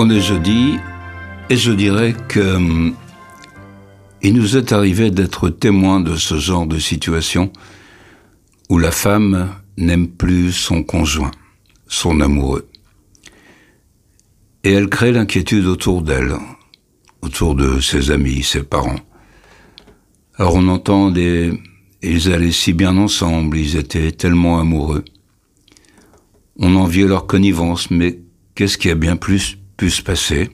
On est jeudi et je dirais que hum, il nous est arrivé d'être témoins de ce genre de situation où la femme n'aime plus son conjoint, son amoureux. Et elle crée l'inquiétude autour d'elle, autour de ses amis, ses parents. Alors on entend des ils allaient si bien ensemble, ils étaient tellement amoureux. On enviait leur connivence, mais qu'est-ce qui a bien plus pu se passer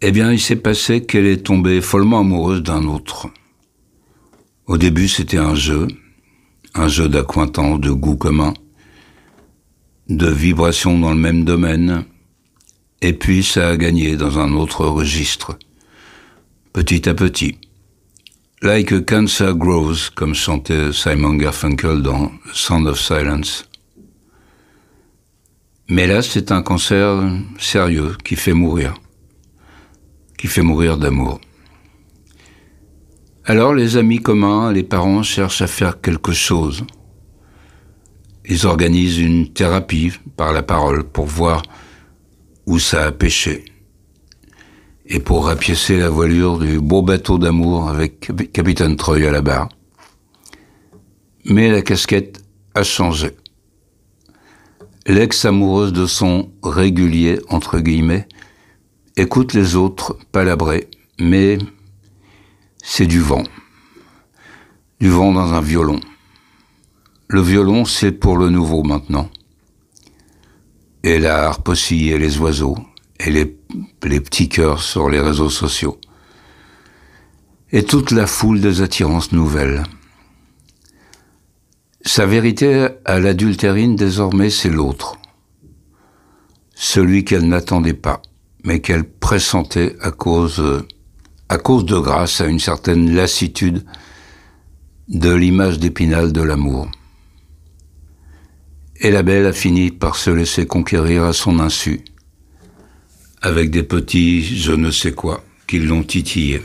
Eh bien, il s'est passé qu'elle est tombée follement amoureuse d'un autre. Au début, c'était un jeu, un jeu d'acquaintance, de goût commun, de vibrations dans le même domaine, et puis ça a gagné dans un autre registre, petit à petit. Like a cancer grows, comme chantait Simon Garfunkel dans Sound of Silence. Mais là, c'est un cancer sérieux qui fait mourir, qui fait mourir d'amour. Alors les amis communs, les parents cherchent à faire quelque chose. Ils organisent une thérapie par la parole pour voir où ça a péché et pour rapiécer la voilure du beau bateau d'amour avec Capitaine Troy à la barre. Mais la casquette a changé. L'ex-amoureuse de son régulier, entre guillemets, écoute les autres palabrer, mais c'est du vent. Du vent dans un violon. Le violon, c'est pour le nouveau maintenant. Et la harpe aussi, et les oiseaux, et les, les petits cœurs sur les réseaux sociaux. Et toute la foule des attirances nouvelles. Sa vérité à l'adultérine désormais c'est l'autre. Celui qu'elle n'attendait pas, mais qu'elle pressentait à cause, de grâce à une certaine lassitude de l'image d'épinal de l'amour. Et la belle a fini par se laisser conquérir à son insu avec des petits je ne sais quoi qui l'ont titillé.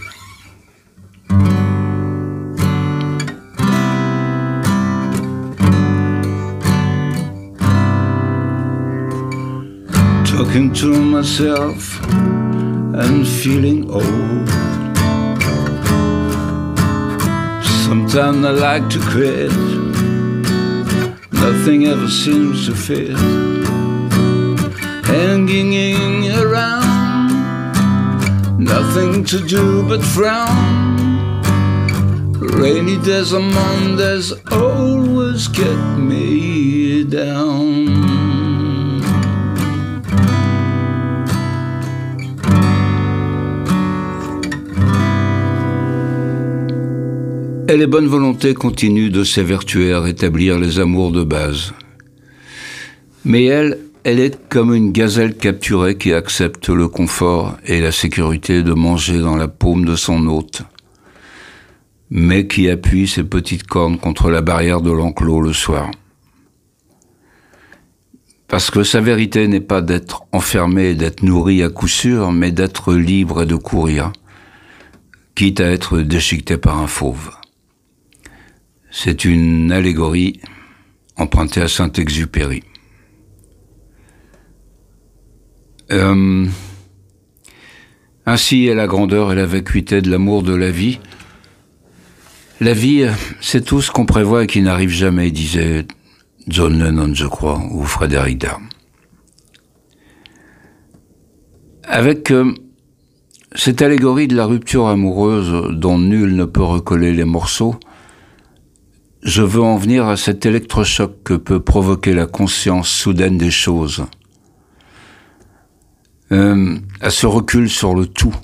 Myself and feeling old. Sometimes I like to quit. Nothing ever seems to fit. hanging around, nothing to do but frown. Rainy days and Mondays always kept me down. Et les bonnes volontés continuent de s'évertuer à rétablir les amours de base. Mais elle, elle est comme une gazelle capturée qui accepte le confort et la sécurité de manger dans la paume de son hôte, mais qui appuie ses petites cornes contre la barrière de l'enclos le soir. Parce que sa vérité n'est pas d'être enfermé et d'être nourri à coup sûr, mais d'être libre et de courir, quitte à être déchiqueté par un fauve. C'est une allégorie empruntée à Saint-Exupéry. Euh, ainsi est la grandeur et la vacuité de l'amour de la vie. La vie, c'est tout ce qu'on prévoit et qui n'arrive jamais, disait John Lennon, je crois, ou Frédéric Darm. Avec euh, cette allégorie de la rupture amoureuse dont nul ne peut recoller les morceaux, je veux en venir à cet électrochoc que peut provoquer la conscience soudaine des choses. Euh, à ce recul sur le tout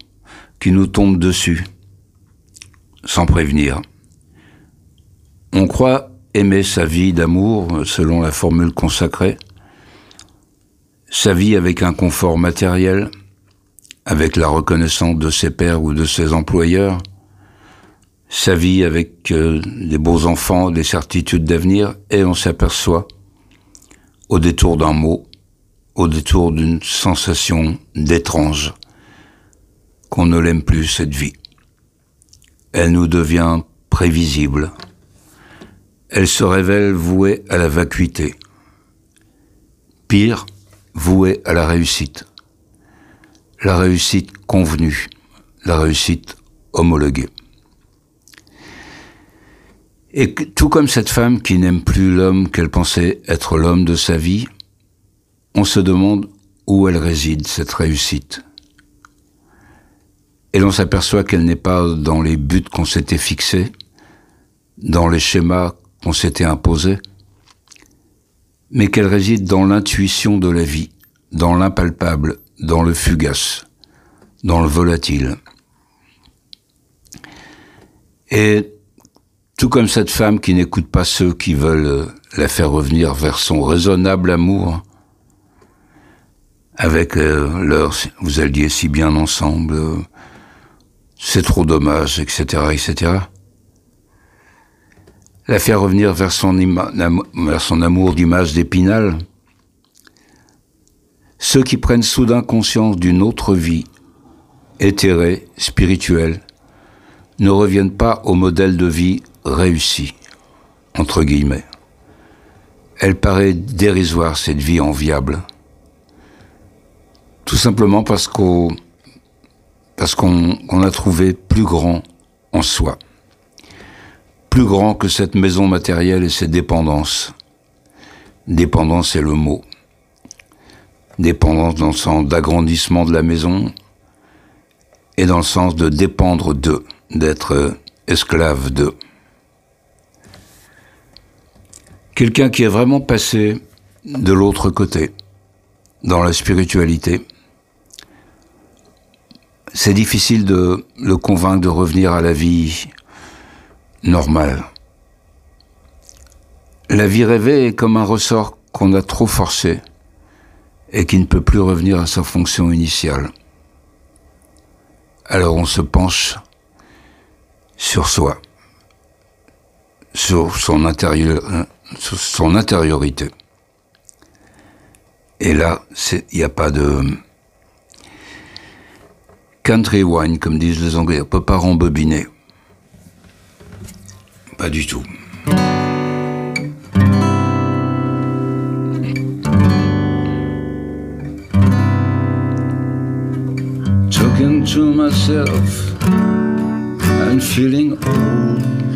qui nous tombe dessus, sans prévenir. On croit aimer sa vie d'amour, selon la formule consacrée, sa vie avec un confort matériel, avec la reconnaissance de ses pères ou de ses employeurs, sa vie avec euh, des beaux enfants, des certitudes d'avenir, et on s'aperçoit, au détour d'un mot, au détour d'une sensation d'étrange, qu'on ne l'aime plus cette vie. Elle nous devient prévisible. Elle se révèle vouée à la vacuité. Pire, vouée à la réussite. La réussite convenue, la réussite homologuée. Et tout comme cette femme qui n'aime plus l'homme qu'elle pensait être l'homme de sa vie, on se demande où elle réside, cette réussite. Et l'on s'aperçoit qu'elle n'est pas dans les buts qu'on s'était fixés, dans les schémas qu'on s'était imposés, mais qu'elle réside dans l'intuition de la vie, dans l'impalpable, dans le fugace, dans le volatile. Et tout comme cette femme qui n'écoute pas ceux qui veulent la faire revenir vers son raisonnable amour, avec euh, leur vous alliez si bien ensemble, c'est trop dommage, etc., etc. La faire revenir vers son, vers son amour d'image d'épinal. Ceux qui prennent soudain conscience d'une autre vie, éthérée, spirituelle, ne reviennent pas au modèle de vie réussi, entre guillemets. Elle paraît dérisoire, cette vie enviable. Tout simplement parce qu'on parce qu'on trouvé plus grand en soi. Plus grand que cette maison matérielle et ses dépendances. Dépendance est le mot. Dépendance dans le sens d'agrandissement de la maison et dans le sens de dépendre d'eux, d'être esclave d'eux. Quelqu'un qui est vraiment passé de l'autre côté, dans la spiritualité, c'est difficile de le convaincre de revenir à la vie normale. La vie rêvée est comme un ressort qu'on a trop forcé et qui ne peut plus revenir à sa fonction initiale. Alors on se penche sur soi, sur son, intérieur, sur son intériorité. Et là, il n'y a pas de country wine, comme disent les Anglais. On peut pas rembobiner. Pas du tout. Talking to myself feeling old.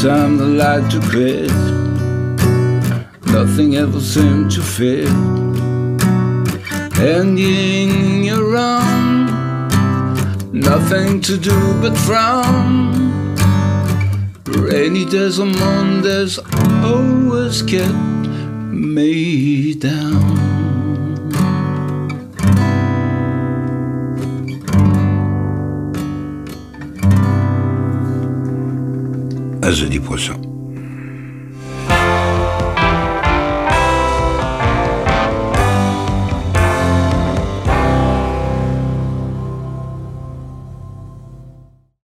Sometimes I like to quit. Nothing ever seemed to fit. hanging around, nothing to do but frown. Rainy days or Mondays always kept me down. À jeudi prochain.